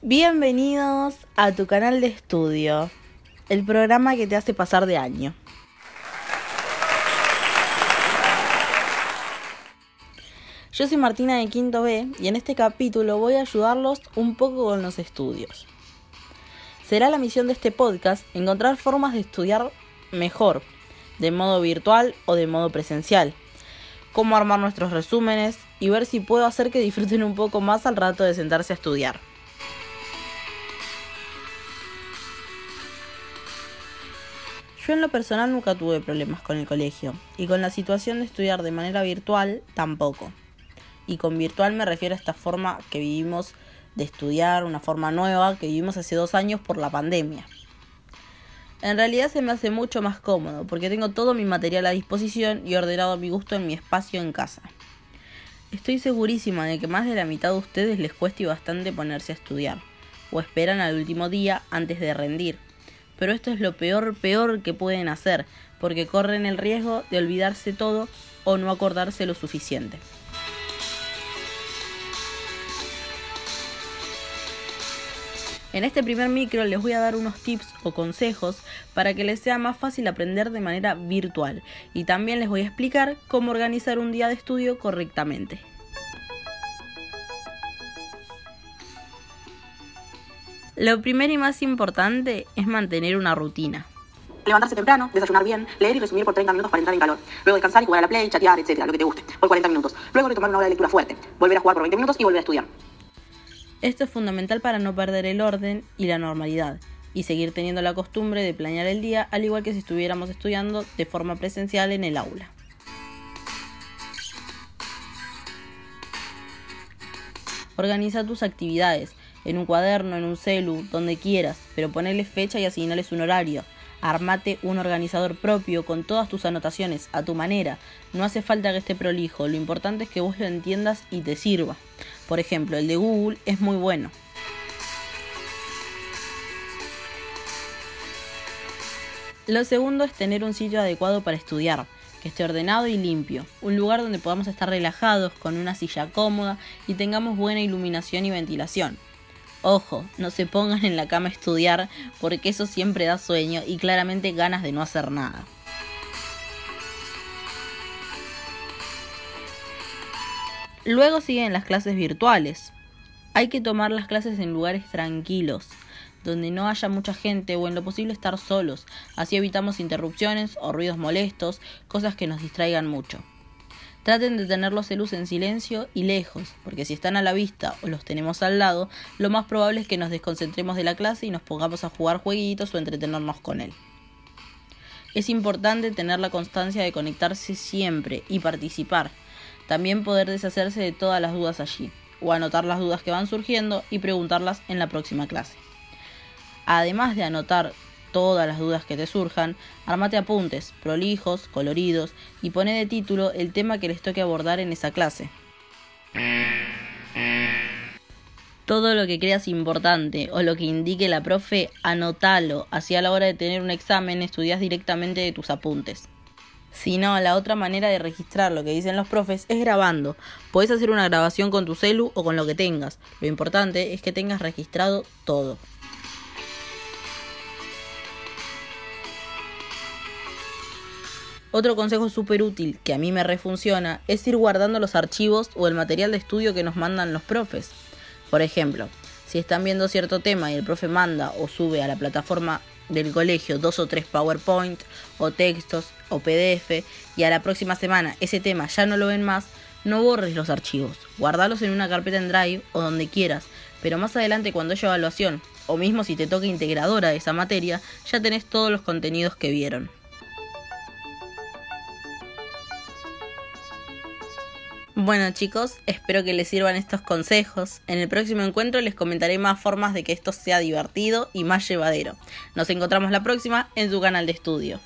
Bienvenidos a tu canal de estudio, el programa que te hace pasar de año. Yo soy Martina de Quinto B y en este capítulo voy a ayudarlos un poco con los estudios. Será la misión de este podcast encontrar formas de estudiar mejor, de modo virtual o de modo presencial, cómo armar nuestros resúmenes y ver si puedo hacer que disfruten un poco más al rato de sentarse a estudiar. Yo en lo personal nunca tuve problemas con el colegio y con la situación de estudiar de manera virtual tampoco. Y con virtual me refiero a esta forma que vivimos de estudiar, una forma nueva que vivimos hace dos años por la pandemia. En realidad se me hace mucho más cómodo porque tengo todo mi material a disposición y ordenado a mi gusto en mi espacio en casa. Estoy segurísima de que más de la mitad de ustedes les cueste bastante ponerse a estudiar, o esperan al último día antes de rendir. Pero esto es lo peor, peor que pueden hacer, porque corren el riesgo de olvidarse todo o no acordarse lo suficiente. En este primer micro les voy a dar unos tips o consejos para que les sea más fácil aprender de manera virtual y también les voy a explicar cómo organizar un día de estudio correctamente. Lo primero y más importante es mantener una rutina. Levantarse temprano, desayunar bien, leer y resumir por 30 minutos para entrar en calor. Luego descansar y jugar a la play, chatear, etcétera, lo que te guste, por 40 minutos. Luego retomar una hora de lectura fuerte. Volver a jugar por 20 minutos y volver a estudiar. Esto es fundamental para no perder el orden y la normalidad y seguir teniendo la costumbre de planear el día al igual que si estuviéramos estudiando de forma presencial en el aula. Organiza tus actividades en un cuaderno, en un celu, donde quieras, pero ponele fecha y asignales un horario. Armate un organizador propio con todas tus anotaciones a tu manera. No hace falta que esté prolijo, lo importante es que vos lo entiendas y te sirva. Por ejemplo, el de Google es muy bueno. Lo segundo es tener un sitio adecuado para estudiar, que esté ordenado y limpio, un lugar donde podamos estar relajados con una silla cómoda y tengamos buena iluminación y ventilación. Ojo, no se pongan en la cama a estudiar porque eso siempre da sueño y claramente ganas de no hacer nada. Luego siguen las clases virtuales. Hay que tomar las clases en lugares tranquilos, donde no haya mucha gente o en lo posible estar solos. Así evitamos interrupciones o ruidos molestos, cosas que nos distraigan mucho. Traten de tener los celus en silencio y lejos, porque si están a la vista o los tenemos al lado, lo más probable es que nos desconcentremos de la clase y nos pongamos a jugar jueguitos o entretenernos con él. Es importante tener la constancia de conectarse siempre y participar. También poder deshacerse de todas las dudas allí, o anotar las dudas que van surgiendo y preguntarlas en la próxima clase. Además de anotar todas las dudas que te surjan, armate apuntes, prolijos, coloridos y pone de título el tema que les toque abordar en esa clase. Todo lo que creas importante o lo que indique la profe, anótalo, así a la hora de tener un examen estudias directamente de tus apuntes. Si no, la otra manera de registrar lo que dicen los profes es grabando. Puedes hacer una grabación con tu celu o con lo que tengas. Lo importante es que tengas registrado todo. Otro consejo súper útil que a mí me refunciona es ir guardando los archivos o el material de estudio que nos mandan los profes. Por ejemplo, si están viendo cierto tema y el profe manda o sube a la plataforma del colegio dos o tres PowerPoint o textos o PDF y a la próxima semana ese tema ya no lo ven más, no borres los archivos, guardalos en una carpeta en Drive o donde quieras, pero más adelante cuando haya evaluación o mismo si te toca integradora de esa materia, ya tenés todos los contenidos que vieron. Bueno chicos, espero que les sirvan estos consejos. En el próximo encuentro les comentaré más formas de que esto sea divertido y más llevadero. Nos encontramos la próxima en su canal de estudio.